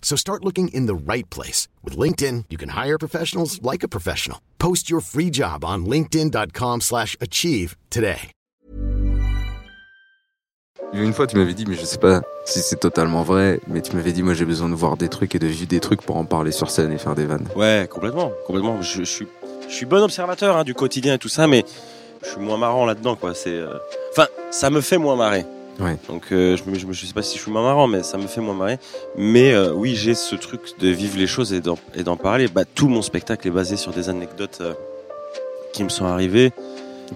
So start looking in the right place. With LinkedIn, you can hire professionals like a professional. Post your free job on linkedin.com slash achieve today. Une fois, tu m'avais dit, mais je sais pas si c'est totalement vrai, mais tu m'avais dit, moi j'ai besoin de voir des trucs et de vivre des trucs pour en parler sur scène et faire des vannes. Ouais, complètement, complètement. Je, je suis, je suis bon observateur hein, du quotidien et tout ça, mais je suis moins marrant là-dedans, quoi. C'est, euh, enfin, ça me fait moins marrer. Ouais. Donc, euh, je, me, je, me- je sais pas si je suis moins marrant, mais ça me fait moins marrer. Mais euh, oui, j'ai ce truc de vivre les choses et d'en, parler. Bah, tout mon spectacle est basé sur des anecdotes euh, qui me sont arrivées.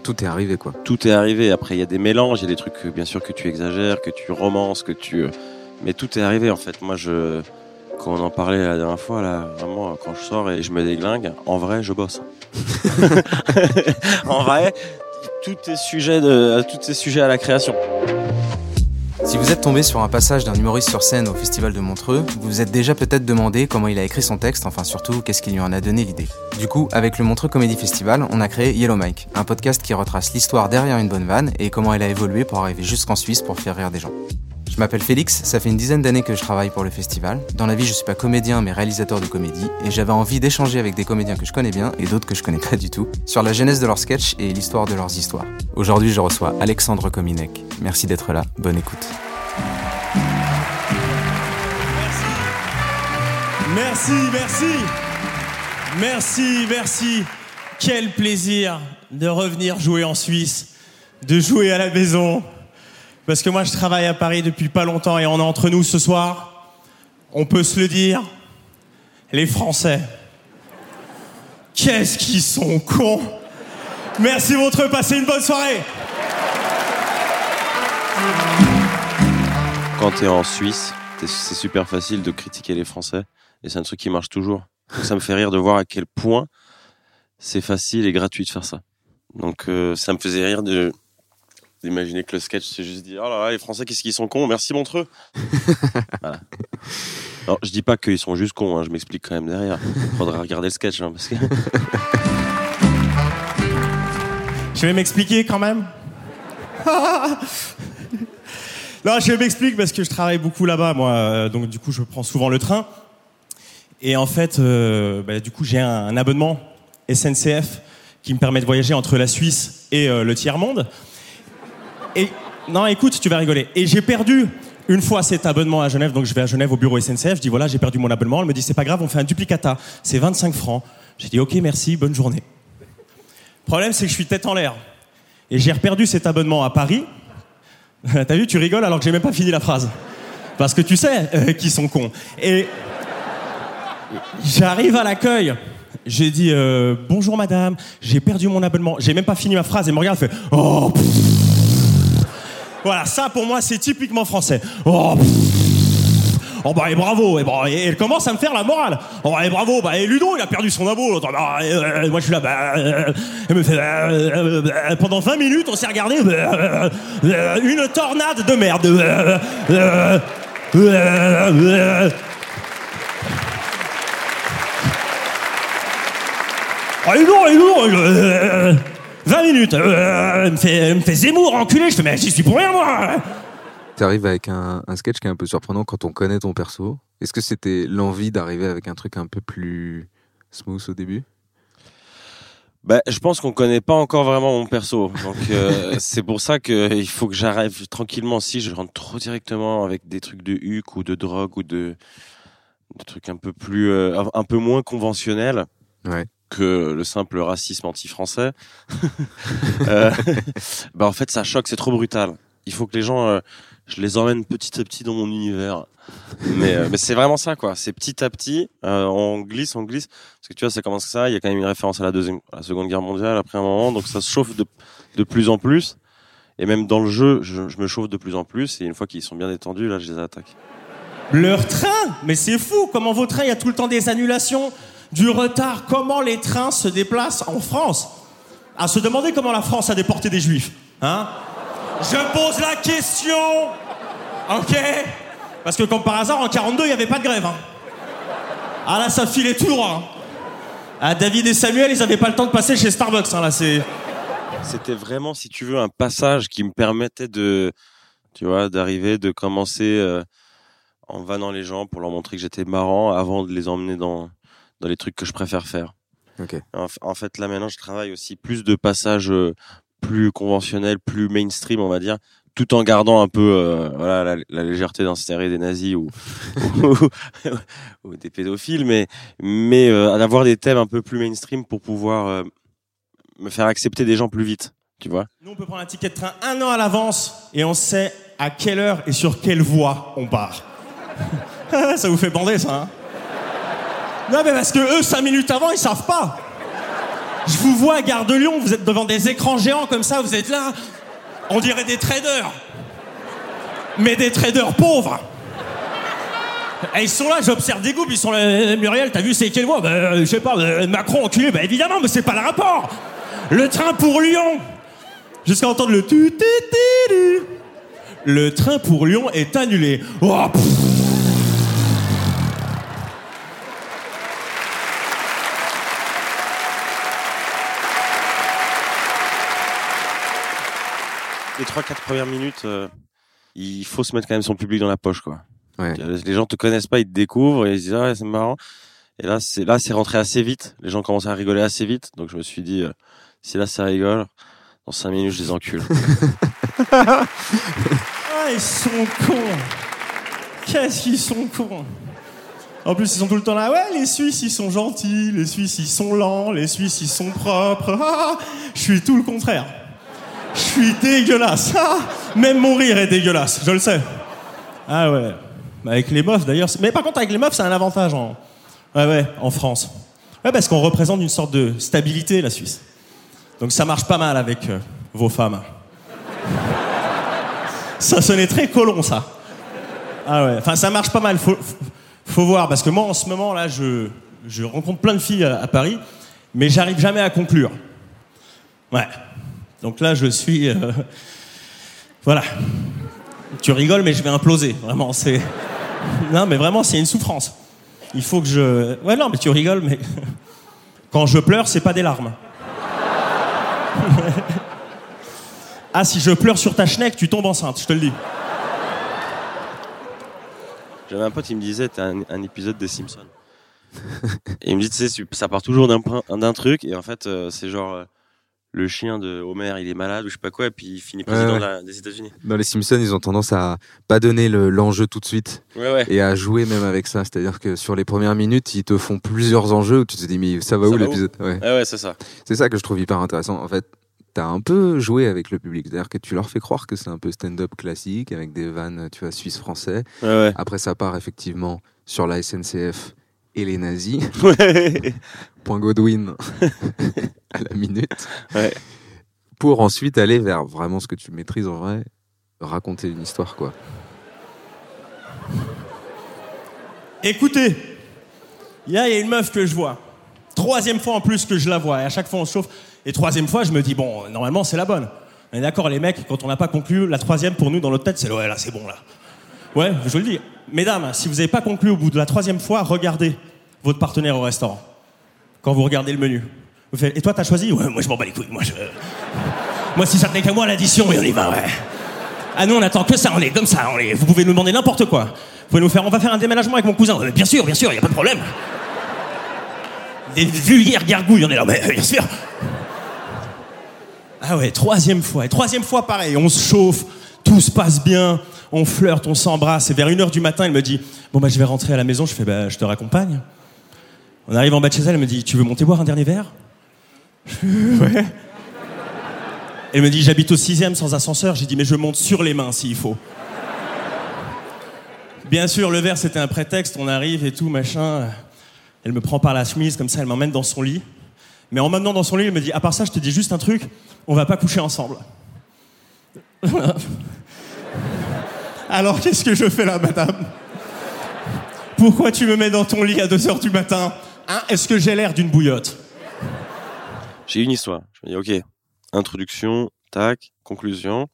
Tout est arrivé, quoi. Tout est arrivé. Après, il y a des mélanges, il y a des trucs, bien sûr, que tu exagères, que tu romances, que tu. Mais tout est arrivé, en fait. Moi, je. Quand on en parlait la dernière fois, là, vraiment, quand je sors et je me déglingue, en vrai, je bosse. en vrai, tout est sujet de, tout est sujet à la création. Si vous êtes tombé sur un passage d'un humoriste sur scène au Festival de Montreux, vous vous êtes déjà peut-être demandé comment il a écrit son texte, enfin surtout qu'est-ce qui lui en a donné l'idée. Du coup, avec le Montreux Comedy Festival, on a créé Yellow Mike, un podcast qui retrace l'histoire derrière une bonne vanne et comment elle a évolué pour arriver jusqu'en Suisse pour faire rire des gens. Je m'appelle Félix, ça fait une dizaine d'années que je travaille pour le festival. Dans la vie, je suis pas comédien mais réalisateur de comédie et j'avais envie d'échanger avec des comédiens que je connais bien et d'autres que je connais pas du tout sur la genèse de leurs sketchs et l'histoire de leurs histoires. Aujourd'hui, je reçois Alexandre Kominek. Merci d'être là, bonne écoute. Merci, merci. Merci, merci. Quel plaisir de revenir jouer en Suisse, de jouer à la maison. Parce que moi, je travaille à Paris depuis pas longtemps et on est entre nous ce soir. On peut se le dire, les Français. Qu'est-ce qu'ils sont cons. Merci votre passez une bonne soirée. Quand t'es en Suisse, c'est super facile de critiquer les Français. Et c'est un truc qui marche toujours. Ça me fait rire de voir à quel point c'est facile et gratuit de faire ça. Donc euh, ça me faisait rire de d'imaginer que le sketch c'est juste dire oh là là les Français qu'est-ce qu'ils sont cons merci Montreux voilà. Alors je dis pas qu'ils sont juste cons hein, je m'explique quand même derrière faudra regarder le sketch hein, parce que Je vais m'expliquer quand même. non, je m'explique parce que je travaille beaucoup là-bas, moi. euh, Donc, du coup, je prends souvent le train. Et en fait, euh, bah, du coup, j'ai un, un abonnement SNCF qui me permet de voyager entre la Suisse et euh, le tiers-monde. Et non, écoute, tu vas rigoler. Et j'ai perdu une fois cet abonnement à Genève, donc je vais à Genève au bureau SNCF. Je dis voilà, j'ai perdu mon abonnement. Elle me dit c'est pas grave, on fait un duplicata. C'est 25 francs. J'ai dit ok, merci, bonne journée. Problème, c'est que je suis tête en l'air. Et j'ai reperdu cet abonnement à Paris. T'as vu, tu rigoles alors que j'ai même pas fini la phrase. Parce que tu sais euh, qu'ils sont cons. Et j'arrive à l'accueil. J'ai dit euh, bonjour madame, j'ai perdu mon abonnement. J'ai même pas fini ma phrase et me regarde fait oh. pff. Voilà, ça pour moi c'est typiquement français. Oh. Oh bah et bravo et, bon, et elle commence à me faire la morale. Oh et bravo bah et Ludo il a perdu son abo. Bah, euh, moi je suis là bah, euh, elle me fait euh, pendant 20 minutes on s'est regardé une tornade de merde. Oh Ludo Ludo 20 minutes. euh, elle me fait elle me fait Zemmour enculé. Je fais mais j'y suis pour rien moi. T'arrives avec un, un sketch qui est un peu surprenant quand on connaît ton perso. Est-ce que c'était l'envie d'arriver avec un truc un peu plus smooth au début? Bah, je pense qu'on connaît pas encore vraiment mon perso. Donc, euh, c'est pour ça que il faut que j'arrive tranquillement. Si je rentre trop directement avec des trucs de huc ou de drogue ou de, de trucs un peu plus, euh, un peu moins conventionnels, Ouais. Que le simple racisme anti-français, euh, bah en fait ça choque, c'est trop brutal. Il faut que les gens, euh, je les emmène petit à petit dans mon univers. Mais, euh, mais c'est vraiment ça quoi. C'est petit à petit, euh, on glisse, on glisse. Parce que tu vois, ça commence comme ça. Il y a quand même une référence à la deuxième, à la Seconde Guerre mondiale après un moment, donc ça se chauffe de, de plus en plus. Et même dans le jeu, je, je me chauffe de plus en plus. Et une fois qu'ils sont bien détendus, là, je les attaque. Leur train Mais c'est fou Comment vos trains, il y a tout le temps des annulations, du retard. Comment les trains se déplacent en France À se demander comment la France a déporté des juifs. Hein Je pose la question Ok Parce que comme par hasard, en 42, il n'y avait pas de grève. Hein. Ah là, ça filait tout droit. hein. Ah, David et Samuel, ils n'avaient pas le temps de passer chez Starbucks. Hein, là, c'est... C'était vraiment, si tu veux, un passage qui me permettait de, tu vois, d'arriver, de commencer euh, en vannant les gens pour leur montrer que j'étais marrant avant de les emmener dans, dans les trucs que je préfère faire. En, fait, là maintenant, je travaille aussi plus de passages euh, plus conventionnels, plus mainstream, on va dire, tout en gardant un peu euh, voilà, la, la légèreté d'insérer des nazis ou, ou, ou des pédophiles, mais, mais euh, d'avoir des thèmes un peu plus mainstream pour pouvoir euh, me faire accepter des gens plus vite, tu vois. Nous, on peut prendre un ticket de train un an à l'avance et on sait à quelle heure et sur quelle voie on part. ça vous fait bander, ça, hein? Non, mais parce que eux, cinq minutes avant, ils savent pas. Je vous vois à Gare de Lyon, vous êtes devant des écrans géants comme ça, vous êtes là. On dirait des traders. Mais des traders pauvres. Et ils sont là, j'observe des groupes, ils sont là, Muriel, t'as vu c'est quelle voie Ben, Je sais pas, euh, Macron enculé, bah évidemment, mais c'est pas le rapport. Le train pour Lyon. Jusqu'à entendre le tu tu tu. Le train pour Lyon est annulé. Oh. Les 3-4 premières minutes, euh, il faut se mettre quand même son public dans la poche, quoi. Ouais. Les gens te connaissent pas, ils te découvrent et ils se disent ah c'est marrant. Et là c'est là c'est rentré assez vite. Les gens commençaient à rigoler assez vite, donc je me suis dit euh, si là ça rigole, dans 5 minutes je les encule. Ah, ils sont cons. Qu'est-ce qu'ils sont cons. En plus, ils sont tout le temps là. Ouais, les Suisses, ils sont gentils. Les Suisses, ils sont lents. Les Suisses, ils sont propres. Ah, je suis tout le contraire. Je suis dégueulasse. Ah, même mon rire est dégueulasse. Je le sais. Ah ouais. Avec les meufs, d'ailleurs. Mais par contre, avec les meufs, c'est un avantage en, ouais, ouais, en France. Ouais, parce qu'on représente une sorte de stabilité, la Suisse. Donc ça marche pas mal avec euh, vos femmes. Ça sonnait très colon, ça. Ah ouais, enfin ça marche pas mal, faut, faut- voir, parce que moi en ce moment là, je, je rencontre plein de filles à, à Paris, mais j'arrive jamais à conclure. Ouais. Donc là, je suis. euh, Voilà. Tu rigoles, mais je vais imploser, vraiment, c'est. Non, mais vraiment, c'est une souffrance. Il faut que je. Ouais, non, mais tu rigoles, mais. Quand je pleure, c'est pas des larmes. ah, si je pleure sur ta schneck, tu tombes enceinte, je te le dis. J'avais un pote, il me disait t'as un, un épisode des Simpsons. et il me dit tu sais ça part toujours d'un truc et en fait euh, c'est genre euh, le chien de Homer il est malade ou je sais pas quoi et puis il finit président Ouais, ouais. de la- des États-Unis. Dans les Simpsons, ils ont tendance à pas donner le- l'enjeu tout de suite Ouais et à jouer même avec ça. C'est-à-dire que sur les premières minutes, ils te font plusieurs enjeux où tu te dis, mais ça va Ça où l'épisode? Ouais. Ouais ouais c'est ça. C'est ça que je trouve hyper intéressant. En fait, t'as un peu joué avec le public. C'est-à-dire que tu leur fais croire que c'est un peu stand-up classique avec des vannes, tu vois, suisse-français. Après, ça part effectivement sur la SNCF et les nazis. Ouais. Point Godwin à la minute. Ouais. Pour ensuite aller vers vraiment ce que tu maîtrises en vrai, raconter une histoire, quoi. Écoutez, il y a il y a une meuf que je vois. Troisième fois en plus que je la vois. Et à chaque fois, on se chauffe. Et troisième fois, je me dis, bon, normalement, c'est la bonne. On est d'accord, les mecs, quand on n'a pas conclu, la troisième, pour nous, dans notre tête, c'est ouais, là, c'est bon, là. Ouais, je vous le dis. Mesdames, si vous n'avez pas conclu au bout de la troisième fois, regardez votre partenaire au restaurant. Quand vous regardez le menu. Vous faites, et toi, t'as choisi Ouais, moi, je m'en bats les couilles. Moi, moi si ça tenait qu'à moi, l'addition, on y va, ouais. Ah nous on attend que ça, on est comme ça, on est... vous pouvez nous demander n'importe quoi. Vous pouvez nous faire, on va faire un déménagement avec mon cousin. Euh, bien sûr, bien sûr, il y a pas de problème. Des vulgaires gargouilles, on est là, mais bien sûr. Ah ouais, troisième fois. Et troisième fois, pareil, on se chauffe, tout se passe bien, on flirte, on s'embrasse. Et vers une heure du matin, il me dit, bon bah je vais rentrer à la maison. Je fais, bah je te raccompagne. On arrive en bas de chez elle, elle me dit Tu veux monter boire un dernier verre? Fais, Ouais. Elle me dit J'habite au sixième sans ascenseur. J'ai dit Mais je monte sur les mains s'il faut. Bien sûr, le verre c'était un prétexte. On arrive et tout, machin. Elle me prend par la chemise, comme ça, elle m'emmène dans son lit. Mais en m'amenant dans son lit, elle me dit À part ça, je te dis juste un truc on va pas coucher ensemble. Alors qu'est-ce que je fais là, madame? Pourquoi tu me mets dans ton lit à 2h du matin? Hein? Est-ce que j'ai l'air d'une bouillotte? J'ai une histoire. Je me dis, ok, introduction, tac, conclusion.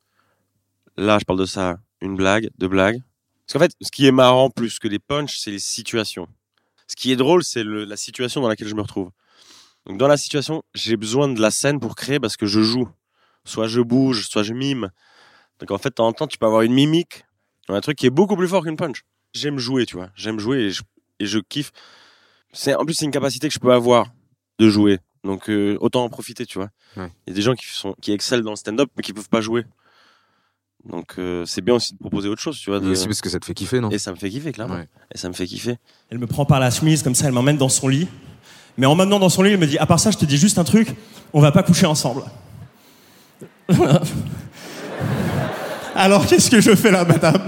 Là, je parle de ça, une blague, deux blagues. Parce qu'en fait, ce qui est marrant plus que les punchs, c'est les situations. Ce qui est drôle, c'est la situation dans laquelle je me retrouve. Donc, dans la situation, j'ai besoin de la scène pour créer parce que je joue. Soit je bouge, soit je mime. Donc, en fait, de temps en temps, tu peux avoir une mimique, un truc qui est beaucoup plus fort qu'une punch. J'aime jouer, tu vois. J'aime jouer et je, et je kiffe. C'est, en plus, c'est une capacité que je peux avoir de jouer. Donc, euh, autant en profiter, tu vois. Ouais. Il y a des gens qui, sont, qui excellent dans le stand-up, mais qui peuvent pas jouer. Donc, euh, c'est bien aussi de proposer autre chose, tu vois. Et de- aussi parce que ça te fait kiffer, non? Et ça me fait kiffer, clairement. Ouais. Et ça me fait kiffer. Elle me prend par la chemise, comme ça, elle m'emmène dans son lit. Mais en m'amenant dans son lit, elle me dit À part ça, je te dis juste un truc on va pas coucher ensemble. Alors qu'est-ce que je fais là, madame?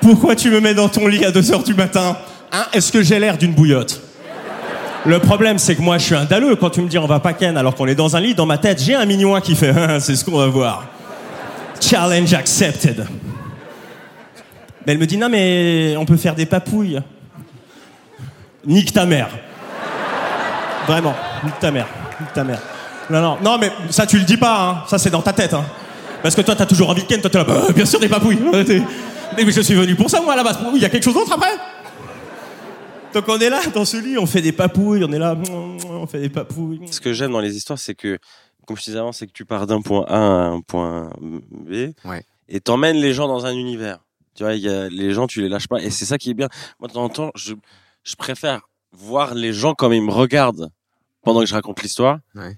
Pourquoi tu me mets dans ton lit à 2h du matin? Hein? Est-ce que j'ai l'air d'une bouillotte? Le problème, c'est que moi, je suis un dalleux. Quand tu me dis on va pas ken alors qu'on est dans un lit, dans ma tête, j'ai un mignon qui fait Hein, C'est ce qu'on va voir. Challenge accepted. Mais elle me dit Non, mais on peut faire des papouilles. Nique ta mère. Vraiment, nique ta mère. Nique ta mère. Non, non, non, mais ça, tu le dis pas, hein. Ça, c'est dans ta tête, hein. Parce que toi, t'as toujours envie de ken, toi, t'es là, bah, bien sûr, des papouilles. Mais je suis venu pour ça, moi, à la base. Il y a quelque chose d'autre après Donc, on est là, dans ce lit, on fait des papouilles, on est là, on fait des papouilles. Ce que j'aime dans les histoires, c'est que, comme je disais avant, c'est que tu pars d'un point A à un point B. Ouais. Et t'emmènes les gens dans un univers. Tu vois, il y a, les gens, tu les lâches pas. Et c'est ça qui est bien. Moi, de temps en temps, je, je préfère voir les gens comme ils me regardent pendant que je raconte l'histoire. Ouais.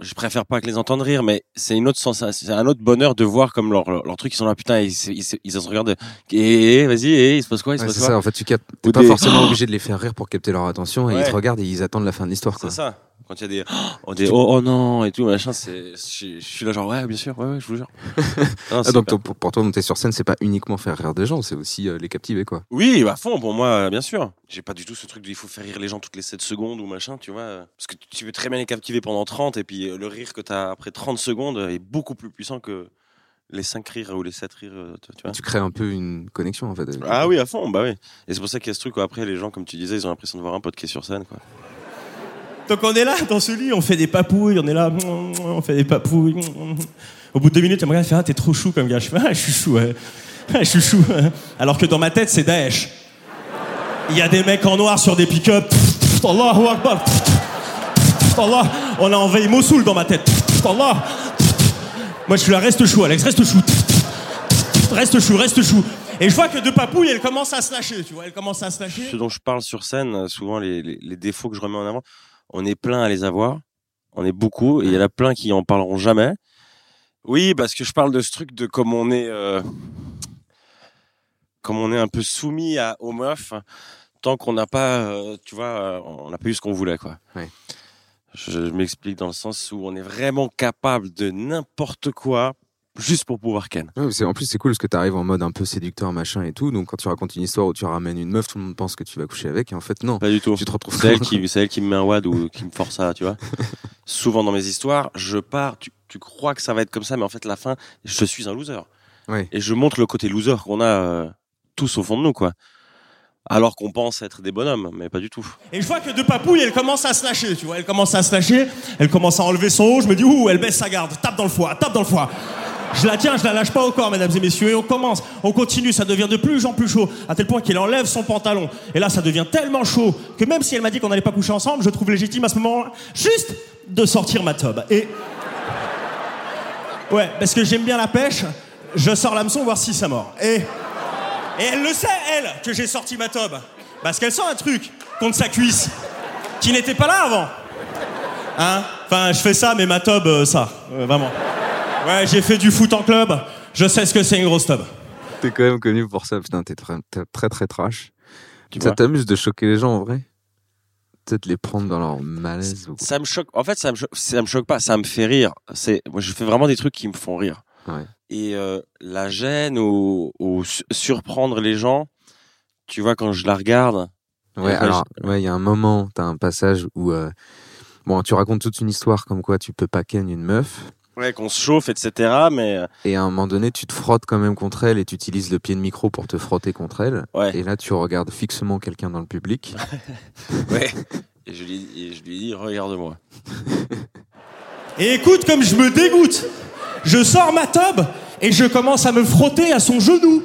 Je préfère pas que les entendre rire, mais c'est une autre sensation, c'est un autre bonheur de voir comme leur, leur, leur truc, ils sont là, putain, ils, se- ils, se- ils se regardent, et, et, vas-y, et, il se passe quoi, il se Ouais, passe c'est quoi? ça, en fait, tu captes. T'es pas des- forcément obligé de les faire rire pour capter leur attention et Ouais. ils te regardent et ils attendent la fin de l'histoire, quoi. C'est ça. Quand il y a des, oh, des, oh, oh non, et tout, machin, c'est, je, je suis là genre, ouais, bien sûr, ouais, ouais, je vous jure. Non, Ah, donc pour, pour toi, monter sur scène, c'est pas uniquement faire rire des gens, c'est aussi euh, les captiver, quoi. Oui, à fond, pour moi, bien sûr. J'ai pas du tout ce truc de il faut faire rire les gens toutes les 7 secondes ou machin, tu vois. Parce que tu veux très bien les captiver pendant 30 et puis euh, le rire que t'as après 30 secondes est beaucoup plus puissant que les 5 rires ou les 7 rires, euh, tu tu vois. Tu crées un peu une connexion, en fait. Ah oui, à fond, bah oui. Et c'est pour ça qu'il y a ce truc où après les gens, comme tu disais, ils ont l'impression de voir un pote qui est sur scène, quoi. Donc on est là dans ce lit, on fait des papouilles, on est là, on fait des papouilles. Au bout de deux minutes, elle me regarde, elle fait Ah, t'es trop chou comme gars. Je fais Ah, je suis chou. Ah, je suis chou. Alors que dans ma tête, c'est Daesh. Il y a des mecs en noir sur des pick-up. Allahu Akbar. Allah. On a envahi Mossoul dans ma tête. Allah. Moi, je suis là, reste chou, Alex, reste chou. Reste chou, reste chou. Et je vois que de papouille, elle commence à se lâcher, tu vois, elle commence à se lâcher. Ce dont je parle sur scène, euh, souvent les défauts que je remets en avant, on est plein à les avoir. On est beaucoup et il y en a plein qui en parleront jamais. Oui, parce que je parle de ce truc de comme on est, euh, comme on est un peu soumis à, aux meufs tant qu'on n'a pas, euh, tu vois, euh, on n'a pas eu ce qu'on voulait, quoi. Ouais. Je, je m'explique dans le sens où on est vraiment capable de n'importe quoi juste pour pouvoir ken. Ouais, en plus, c'est cool parce que tu arrives en mode un peu séducteur, machin et tout. Donc, quand tu racontes une histoire où tu ramènes une meuf, tout le monde pense que tu vas coucher avec. Et en fait, non. Pas du tout. Tu te retrouves C'est elle qui, c'est elle qui me met un wad ou qui me force à, tu vois. Souvent dans mes histoires, je pars, tu, tu crois que ça va être comme ça, mais en fait, la fin, je suis un loser. Ouais. Et je montre le côté loser qu'on a euh, tous au fond de nous, quoi. Alors qu'on pense être des bonhommes, mais pas du tout. Et je vois que de papouille, elle commence à se lâcher, tu vois. Elle commence à se lâcher, elle commence à enlever son haut. Je me dis, ouh, elle baisse sa garde, tape dans le foie, tape dans le foie. Je la tiens, je la lâche pas corps, mesdames et messieurs. Et on commence, on continue, ça devient de plus en plus chaud, à tel point qu'elle enlève son pantalon. Et là, ça devient tellement chaud que même si elle m'a dit qu'on n'allait pas coucher ensemble, je trouve légitime à ce moment-là, juste de sortir ma tobe. Et. Ouais, parce que j'aime bien la pêche, je sors l'hameçon voir si ça mord. Et. Et elle le sait, elle, que j'ai sorti ma tobe. Parce qu'elle sent un truc contre sa cuisse qui n'était pas là avant. Hein? Enfin, je fais ça, mais ma tobe, euh, ça. Euh, vraiment. Ouais, j'ai fait du foot en club. Je sais ce que c'est une grosse tobe. T'es quand même connu pour ça. Putain, t'es très, très, très trash. Tu Ça t'amuse de choquer les gens, en vrai? Peut-être les prendre dans leur malaise. ou. Ça me choque. En fait, ça me, cho- ça me choque pas. Ça me fait rire. C'est, moi, je fais vraiment des trucs qui me font rire. Ouais. Et euh, la gêne ou, ou su- surprendre les gens, tu vois, quand je la regarde. Ouais, alors, ouais, il y a un moment, t'as un passage où, euh, bon, tu racontes toute une histoire comme quoi tu peux pas ken une meuf, Ouais, qu'on se chauffe, etc. Mais euh, et à un moment donné, tu te frottes quand même contre elle et tu utilises le pied de micro pour te frotter contre elle. ouais, Et là, tu regardes fixement quelqu'un dans le public. ouais. Et je lui, et je lui dis, regarde-moi. Et écoute comme je me dégoûte. Je sors ma tobe et je commence à me frotter à son genou.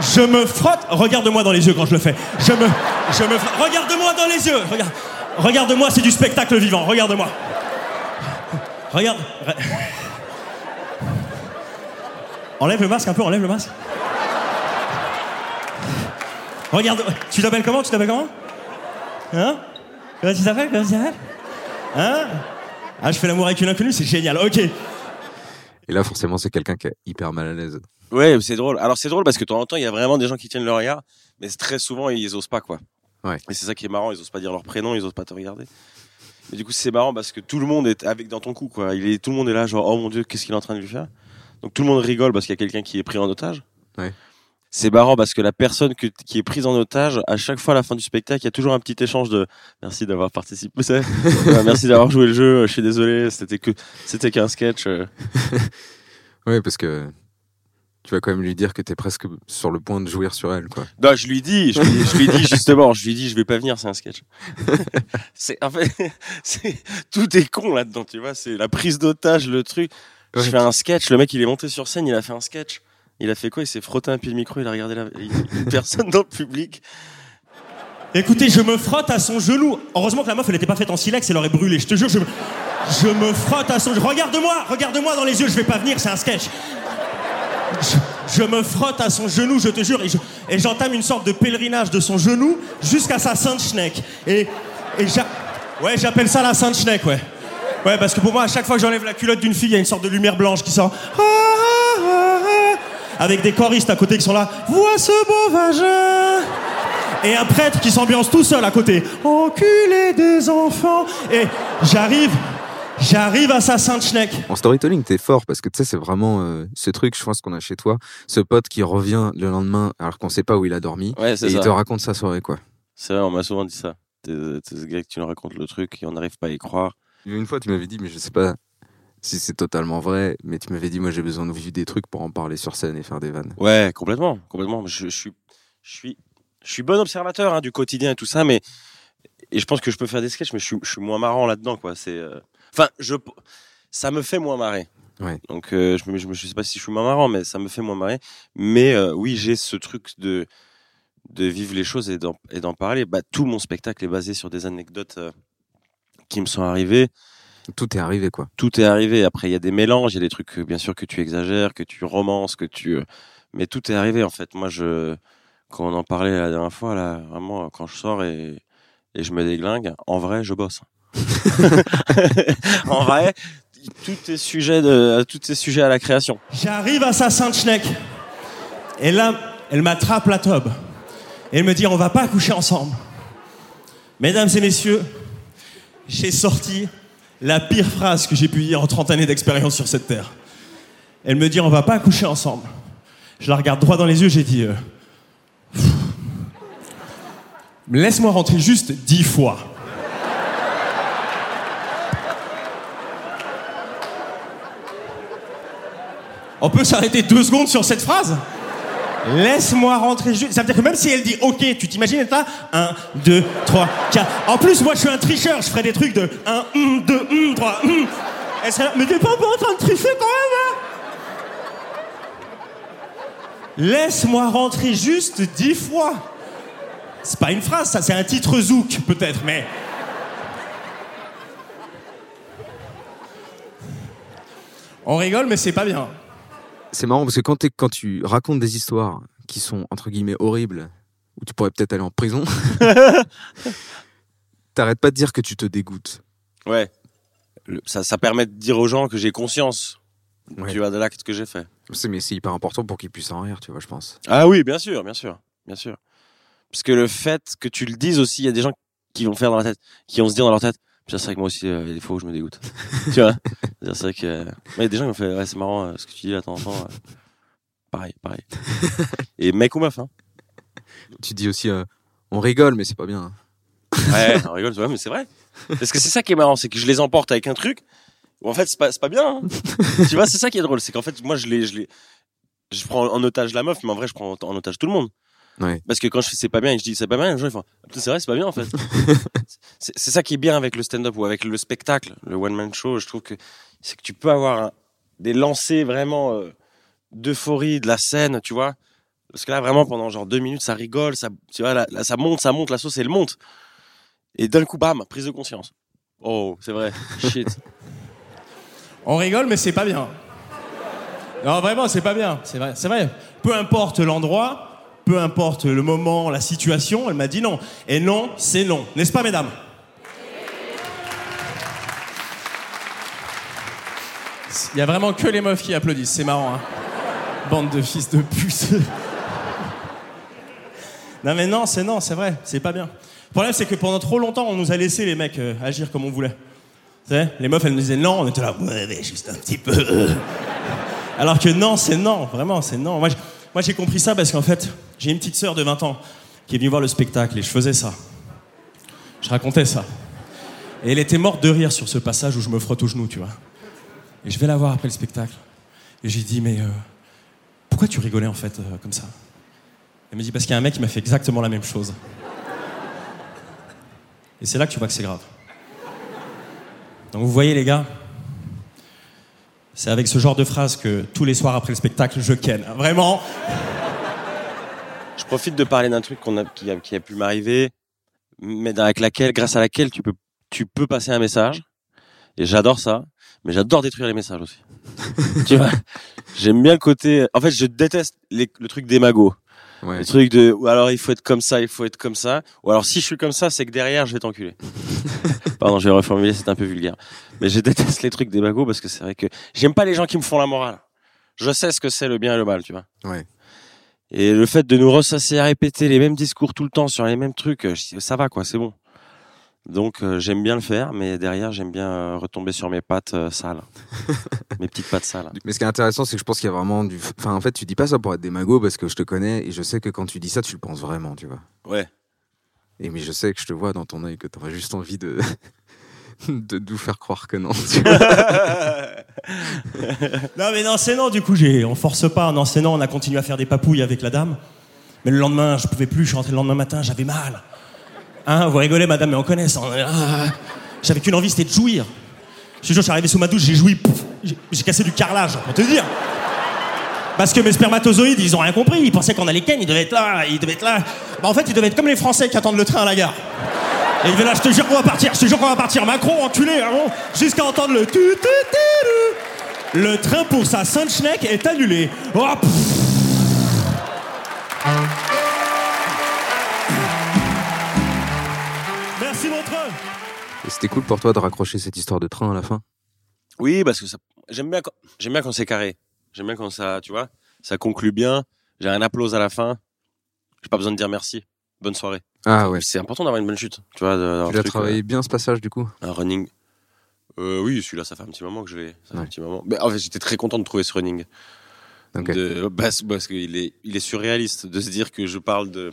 Je me frotte. Regarde-moi dans les yeux quand je le fais. Je me, je me. frotte. Regarde-moi dans les yeux. Regarde, regarde-moi, c'est du spectacle vivant. Regarde-moi. Regarde. Re- Enlève le masque un peu. Enlève le masque. Regarde. Tu t'appelles comment Tu t'appelles comment? Hein? Comment tu t'appelles Comment tu t'appelles? Hein? Ah, je fais l'amour avec une inconnue, c'est génial. Ok. Et là, forcément, c'est quelqu'un qui est hyper mal à l'aise. Ouais, c'est drôle. Alors c'est drôle parce que de temps en temps, il y a vraiment des gens qui tiennent le regard, mais très souvent ils osent pas quoi. Ouais. Et c'est ça qui est marrant, ils osent pas dire leur prénom, ils osent pas te regarder. Mais du coup, c'est marrant parce que tout le monde est avec dans ton coup quoi. Il est tout le monde est là genre oh mon dieu, qu'est-ce qu'il est en train de lui faire? Donc tout le monde rigole parce qu'il y a quelqu'un qui est pris en otage. Ouais. C'est marrant parce que la personne que- qui est prise en otage, à chaque fois à la fin du spectacle, il y a toujours un petit échange de merci d'avoir participé, merci d'avoir joué le jeu, je suis désolé, c'était que c'était qu'un sketch. euh. Ouais, parce que tu vas quand même lui dire que t'es presque sur le point de jouir sur elle, quoi. Non, je lui dis, je lui, je lui dis justement, je lui dis, je vais pas venir, c'est un sketch. c'est en fait, c'est tout est con là-dedans, tu vois. C'est la prise d'otage, le truc. Je fais un sketch. Le mec, il est monté sur scène, il a fait un sketch. Il a fait quoi? Il s'est frotté un pied de micro, il a regardé la personne dans le public. Écoutez, je me frotte à son genou. Heureusement que la meuf, elle était pas faite en silex, elle aurait brûlé. Je te jure, je me, je me frotte à son genou. Regarde-moi, regarde-moi dans les yeux, je vais pas venir, c'est un sketch. Je, me frotte à son genou, je te jure, et je- et j'entame une sorte de pèlerinage de son genou jusqu'à sa sainte schneck. Et, et ouais, j'appelle ça la sainte schneck, ouais. Ouais, parce que pour moi, à chaque fois que j'enlève la culotte d'une fille, il y a une sorte de lumière blanche qui sort. Ah, ah, ah, Avec des choristes à côté qui sont là. Vois ce beau vagin et un prêtre qui s'ambiance tout seul à côté. Enculé des enfants. Et j'arrive, j'arrive à sa sainte schneck. En storytelling, t'es fort parce que tu sais, c'est vraiment euh, ce truc, je pense qu'on a chez toi, ce pote qui revient le lendemain alors qu'on sait pas où il a dormi Ouais, et il te raconte sa soirée, quoi. C'est vrai, on m'a souvent dit ça. T'es t'es ce gars que tu nous racontes le truc et on n'arrive pas à y croire. Une fois, tu m'avais dit, mais je sais pas si c'est totalement vrai, mais tu m'avais dit, moi, j'ai besoin de vivre des trucs pour en parler sur scène et faire des vannes. Ouais, complètement, complètement. Je, je suis, je suis, je suis bon observateur hein, du quotidien et tout ça, mais et je pense que je peux faire des sketchs, mais je suis, je suis moins marrant là-dedans, quoi. C'est, euh, enfin, je, ça me fait moins marrer. Ouais. Donc, euh, je, je, je sais pas si je suis moins marrant, mais ça me fait moins marrer. Mais euh, oui, j'ai ce truc de de vivre les choses et d'en parler. Bah, tout mon spectacle est basé sur des anecdotes euh, qui me sont arrivées Tout est arrivé, quoi. tout est arrivé. Après, il y a des mélanges, il y a des trucs, euh, bien sûr, que tu exagères, que tu romances, que tu. Mais tout est arrivé, en fait. Moi, je. Quand on en parlait la dernière fois, là, vraiment, quand je sors et, et je me déglingue, en vrai, je bosse. en vrai, tout est sujet à la création. J'arrive à sa sainte schneck. Et là, elle m'attrape la tobe. Et elle me dit, on va pas coucher ensemble. Mesdames et messieurs, j'ai sorti la pire phrase que j'ai pu dire en 30 années d'expérience sur cette terre. Elle me dit, on va pas coucher ensemble. Je la regarde droit dans les yeux, j'ai dit, euh, laisse-moi rentrer juste dix fois. On peut s'arrêter deux secondes sur cette phrase Laisse-moi rentrer juste. Ça veut dire que même si elle dit OK, tu t'imagines être là 1, 2, 3, 4. En plus, moi, je suis un tricheur. Je ferais des trucs de 1, 1, 2, 1, 3, 1. Elle mais t'es pas en train de tricher quand même, hein Laisse-moi rentrer juste dix fois. C'est pas une phrase, ça, c'est un titre zouk, peut-être, mais. On rigole, mais c'est pas bien. C'est marrant parce que quand, tu racontes des histoires qui sont entre guillemets horribles, où tu pourrais peut-être aller en prison, t'arrêtes pas de dire que tu te dégoûtes. Ouais. Le- ça, ça permet de dire aux gens que j'ai conscience, Ouais. tu vois, de l'acte que j'ai fait. C'est- Mais c'est hyper important pour qu'ils puissent en rire, tu vois, je pense. Ah oui, bien sûr, bien sûr, bien sûr. Parce que le fait que tu le dises aussi, il y a des gens qui vont faire dans la tête, qui vont se dire dans leur tête, c'est vrai que moi aussi, euh, il y a des fois où je me dégoûte. tu vois? C'est vrai que. ouais, il y a des gens qui m'ont fait, ouais, c'est marrant euh, ce que tu dis là, temps en temps. Pareil, pareil. Et mec ou meuf, hein Tu dis aussi, euh, on rigole, mais c'est pas bien. Ouais, on rigole, tu vois, mais c'est vrai. Parce que c'est ça qui est marrant, c'est que je les emporte avec un truc où en fait c'est pas, c'est pas bien. hein. tu vois, c'est ça qui est drôle, c'est qu'en fait moi je les, je les, je prends en otage la meuf, mais en vrai je prends en otage tout le monde. Ouais. Parce que quand je fais c'est pas bien et que je dis c'est pas bien, les gens ils font Ah, c'est vrai, c'est pas bien en fait. c'est c'est ça qui est bien avec le stand-up ou avec le spectacle, le one-man show, je trouve que c'est que tu peux avoir un- des lancers vraiment euh, d'euphorie de la scène, tu vois. Parce que là vraiment pendant genre deux minutes ça rigole, ça, tu vois, là, là, ça monte, ça monte, la sauce elle monte. Et d'un coup, bam, prise de conscience. Oh, c'est vrai. Shit. On rigole, mais c'est pas bien. Non, vraiment, c'est pas bien. C'est vrai, c'est vrai. Peu importe l'endroit, peu importe le moment, la situation, elle m'a dit non. Et non, c'est non. N'est-ce pas, mesdames? Il y a vraiment que les meufs qui applaudissent. C'est marrant, hein Bande de fils de puce. non, mais non, c'est non, c'est vrai. C'est pas bien. Le problème, c'est que pendant trop longtemps, on nous a laissé les mecs euh, agir comme on voulait. Les meufs, elles nous disaient non, on était là, ouais, mais juste un petit peu. Alors que non, c'est non, vraiment, c'est non. Moi, j'ai compris ça parce qu'en fait, j'ai une petite sœur de 20 ans qui est venue voir le spectacle et je faisais ça. Je racontais ça. Et elle était morte de rire sur ce passage où je me frotte aux genoux, tu vois. Et je vais la voir après le spectacle. Et j'ai dit, mais euh, pourquoi tu rigolais en fait euh, comme ça? Elle me dit, parce qu'il y a un mec qui m'a fait exactement la même chose. Et c'est là que tu vois que c'est grave. Donc vous voyez les gars, c'est avec ce genre de phrase que tous les soirs après le spectacle, je ken. Vraiment? Je profite de parler d'un truc qu'on a, qui, a, qui a pu m'arriver, mais avec laquelle, grâce à laquelle tu peux, tu peux passer un message. Et j'adore ça, mais j'adore détruire les messages aussi. tu vois J'aime bien le côté. En fait, je déteste les- le truc des magots. Ouais. Le truc de, ou alors il faut être comme ça, il faut être comme ça. Ou alors si je suis comme ça, c'est que derrière, je vais t'enculer. Pardon, je vais reformuler, c'est un peu vulgaire. Mais je déteste les trucs des magots parce que c'est vrai que j'aime pas les gens qui me font la morale. Je sais ce que c'est le bien et le mal, tu vois. Ouais. Et le fait de nous ressasser à répéter les mêmes discours tout le temps sur les mêmes trucs, euh, ça va quoi, c'est bon. Donc euh, j'aime bien le faire, mais derrière j'aime bien euh, retomber sur mes pattes euh, sales, mes petites pattes sales. Mais ce qui est intéressant, c'est que je pense qu'il y a vraiment du. Enfin, en fait, tu dis pas ça pour être démago parce que je te connais et je sais que quand tu dis ça, tu le penses vraiment, tu vois. Ouais. Et mais je sais que je te vois dans ton œil que t'aurais juste envie de. de nous faire croire que non. tu vois. Non mais non, c'est non. Du coup, j'ai, on force pas. Non, c'est non. On a continué à faire des papouilles avec la dame. Mais le lendemain, je pouvais plus. Je suis rentré le lendemain matin, j'avais mal. Hein, vous rigolez, madame, mais on connaît ça. Ah, J'avais qu'une envie, c'était de jouir. Je suis arrivé sous ma douche, j'ai joui. pouf, j'ai- J'ai cassé du carrelage, pour te dire. Parce que mes spermatozoïdes, ils ont rien compris. Ils pensaient qu'on allait ken, ils devaient être là, ils devaient être là. Bah, en fait, ils devaient être comme les Français qui attendent le train à la gare. Et ils devaient là, je te jure qu'on va partir, je te jure qu'on va partir. Macron, enculé, hein, bon, jusqu'à entendre le tu tu tu tu. Le train pour sa Saint-Schneck est annulé. Oh. Merci, Montreux. Et c'était cool pour toi de raccrocher cette histoire de train à la fin? Oui, parce que ça, j'aime bien, quand- j'aime bien quand c'est carré. J'aime bien quand ça, tu vois, ça conclut bien. J'ai un applause à la fin. J'ai pas besoin de dire merci. Bonne soirée. Ah ouais. C'est important d'avoir une bonne chute, tu vois. de- d'avoir Tu un l'as truc, travaillé bien ce passage du coup euh, un running. Euh, oui, celui-là, ça fait un petit moment que je l'ai. Ça fait un petit moment. Mais en fait, j'étais très content de trouver ce running. Ok. De, parce, parce qu'il est, il est surréaliste de se dire que je parle de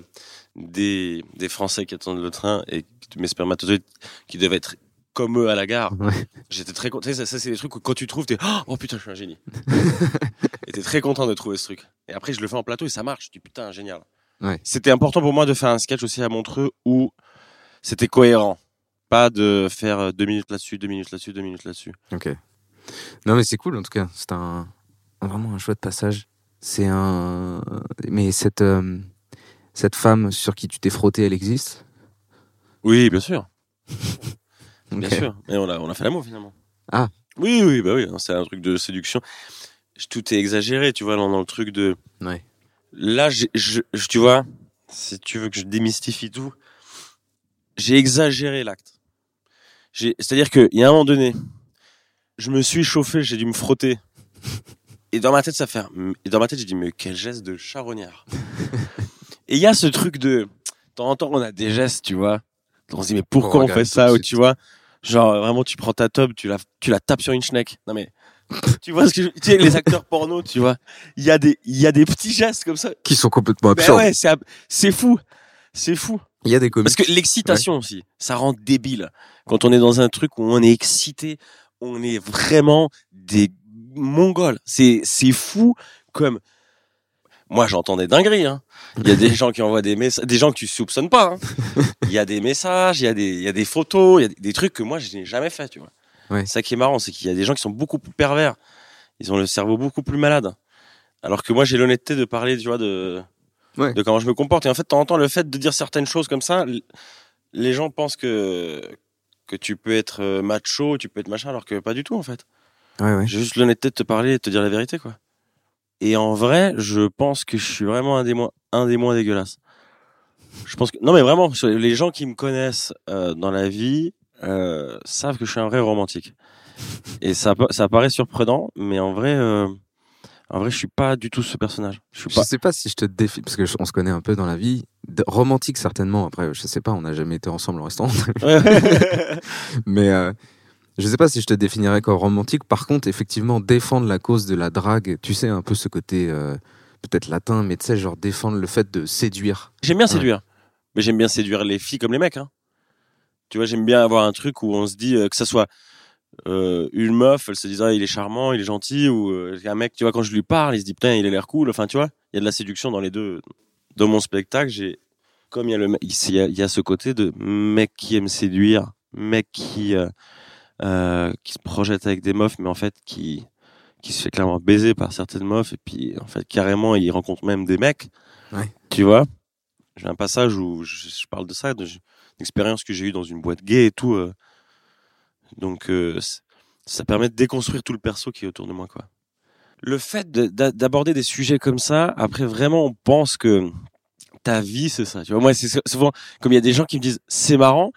des, des Français qui attendent le train et de mes spermatozoïdes qui devaient être comme eux à la gare. Ouais. J'étais très content. Tu sais, Ça, ça, c'est des trucs où quand tu trouves, t'es oh putain, je suis un génie. et t'es très content de trouver ce truc. Et après, je le fais en plateau et ça marche. Je dis putain, génial. Ouais. C'était important pour moi de faire un sketch aussi à Montreux où c'était cohérent. Pas de faire euh, deux minutes là-dessus, deux minutes là-dessus, deux minutes là-dessus. Ok. Non mais c'est cool en tout cas. C'est un vraiment un chouette passage. C'est un. Mais cette euh, cette femme sur qui tu t'es frotté, elle existe? Oui, bien sûr. Bien sûr. Et on a, on a fait l'amour finalement. Ah. Oui, oui, bah oui. C'est un truc de séduction. Tout est exagéré, tu vois, dans, dans le truc de. Ouais. Là, je, je- tu vois, si tu veux que je démystifie tout, j'ai exagéré l'acte. C'est-à-dire qu'il y a un moment donné, je me suis chauffé, j'ai dû me frotter. Et dans ma tête, ça fait. Et dans ma tête, j'ai dit, mais quel geste de charognard. Et il y a ce truc de. De temps en temps, on a des gestes, tu vois. On se dit mais pourquoi on fait ça ou tu vois Genre vraiment tu prends ta tub, tu la tu la tapes sur une schneck. Non mais tu vois ce que je... tu sais les acteurs porno, tu vois Il y a des il y a des petits gestes comme ça. Qui sont complètement Ben absurdes. ouais, c'est ab- c'est fou. C'est fou. Il y a des comiques. Parce que l'excitation aussi, ça rend débile. Quand on est dans un truc où on est excité, on est vraiment des mongols. C'est c'est fou comme moi j'entends des dingueries. Hein. Il y a des gens qui envoient des messages, des gens que tu soupçonnes pas. hein. Il y a des messages, il y a des il y a des photos, il y a des- des trucs que moi je n'ai jamais fait. Tu vois. Ouais. Ça qui est marrant, c'est qu'il y a des gens qui sont beaucoup plus pervers. Ils ont le cerveau beaucoup plus malade. Alors que moi j'ai l'honnêteté de parler, tu vois, de Ouais. de comment je me comporte. Et en fait, de temps en temps, le fait de dire certaines choses comme ça, les gens pensent que que tu peux être euh, macho, tu peux être machin, alors que pas du tout en fait. Ouais, ouais. J'ai juste l'honnêteté de te parler et de te dire la vérité, quoi. Et en vrai, je pense que je suis vraiment un des moins, un des moins dégueulasses. Je pense que non, mais vraiment, les gens qui me connaissent euh, dans la vie euh, savent que je suis un vrai romantique. Et ça, ça paraît surprenant, mais en vrai, euh, en vrai, je suis pas du tout ce personnage. Je suis Je sais pas si je te défie, parce que je- on se connaît un peu dans la vie. De- romantique, certainement. Après, je sais pas, on n'a jamais été ensemble. Ouais, ouais. Mais euh, je sais pas si je te définirais comme romantique. Par contre, effectivement, défendre la cause de la drague, tu sais, un peu ce côté euh, peut-être latin, mais tu sais, genre défendre le fait de séduire. J'aime bien Ouais. séduire. Mais j'aime bien séduire les filles comme les mecs. Hein. Tu vois, j'aime bien avoir un truc où on se dit euh, que ça soit euh, une meuf, elle se dit ah, il est charmant, il est gentil, ou euh, un mec, tu vois, quand je lui parle, il se dit putain, il a l'air cool. Enfin, tu vois, il y a de la séduction dans les deux. Dans mon spectacle, j'ai comme il y a le il y a, il y a ce côté de mec qui aime séduire, mec qui euh, qui se projette avec des meufs, mais en fait qui qui se fait clairement baiser par certaines meufs et puis en fait carrément il rencontre même des mecs. Ouais. Tu vois? J'ai un passage où je, je parle de ça, de- expérience que j'ai eue dans une boîte gay et tout. euh. donc euh, ça permet de déconstruire tout le perso qui est autour de moi quoi. Le fait de- d'a- d'aborder des sujets comme ça, après vraiment on pense que ta vie c'est ça. Tu vois moi c'est sou- souvent comme il y a des gens qui me disent c'est marrant,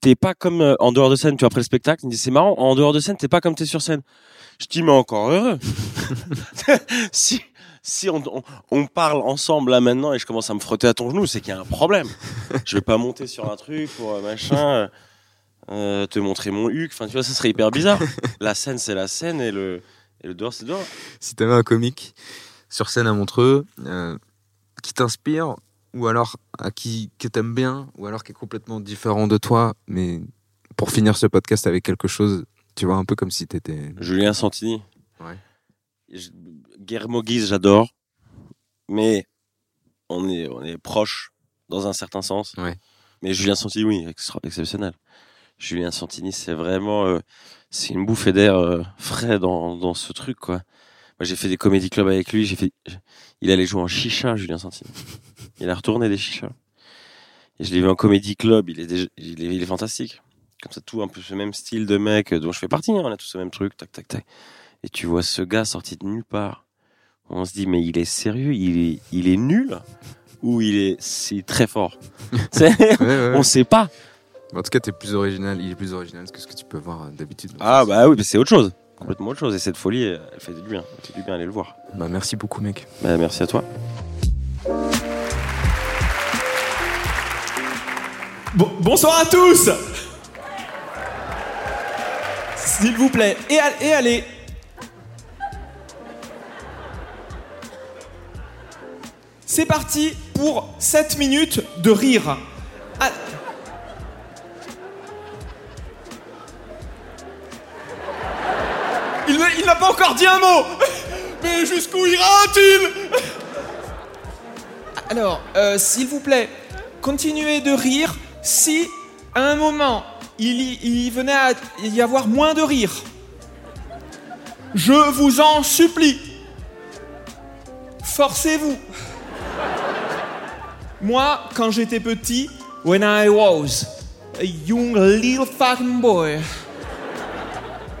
t'es pas comme euh, en dehors de scène. Tu vois après le spectacle, ils me disent c'est marrant en dehors de scène t'es pas comme t'es sur scène. Je dis mais encore heureux. si si on, on, on parle ensemble là maintenant et je commence à me frotter à ton genou, c'est qu'il y a un problème. Je vais pas monter sur un truc pour euh, machin, euh, euh, te montrer mon huc. Enfin, tu vois, ça serait hyper bizarre. La scène, c'est la scène et le, et le dehors, c'est dehors. Si t'avais un comique sur scène à Montreux euh, qui t'inspire, ou alors à qui que t'aimes bien, ou alors qui est complètement différent de toi, mais pour finir ce podcast avec quelque chose, tu vois, un peu comme si t'étais. Julien Santini. Ouais. Je- Guillermo Guise, j'adore. Mais on est, on est proche dans un certain sens. Ouais. Mais Julien Santini, oui, extra- exceptionnel. Julien Santini, c'est vraiment, euh, c'est une bouffée d'air euh, frais dans, dans ce truc, quoi. Moi, j'ai fait des comédie clubs avec lui. J'ai fait, il allait jouer en chicha, Julien Santini. Il a retourné des chichas. Et je l'ai vu en comédie club. Il est, déjà- il est, il est fantastique. Comme ça, tout un peu ce même style de mec dont je fais partie. hein. On a tous ce même truc, tac, tac, tac. Et tu vois ce gars sorti de nulle part. On se dit, mais il est sérieux, il est, il est nul ou il est, c'est très fort? Ouais, ouais, ouais. on sait pas. En tout cas, t'es plus original, il est plus original que ce que tu peux voir euh, d'habitude. Ah bah oui, mais c'est autre chose. Complètement autre chose. Et cette folie, elle fait du bien. Elle fait du bien, allez le voir. Bah, merci beaucoup, mec. Bah, merci à toi. Bon- bonsoir à tous S'il vous plaît, et allez C'est parti pour 7 minutes de rire. Ah. Il, n'a pas encore dit un mot Mais jusqu'où ira-t-il? Alors, euh, s'il vous plaît, continuez de rire si, à un moment, il y, il venait à y avoir moins de rire. Je vous en supplie. Forcez-vous. Moi, quand j'étais petit, when I was a young little fucking boy,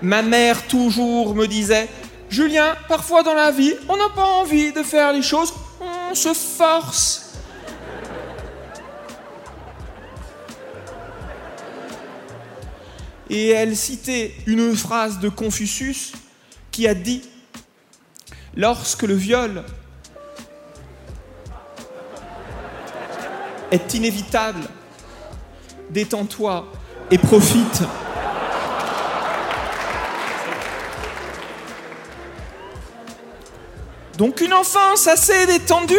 ma mère toujours me disait Julien, parfois dans la vie, on n'a pas envie de faire les choses, on se force. Et elle citait une phrase de Confucius qui a dit Lorsque le viol est inévitable, détends-toi et profite. Donc une enfance assez détendue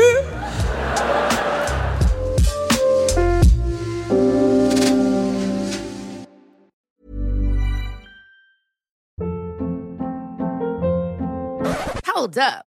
Hold up.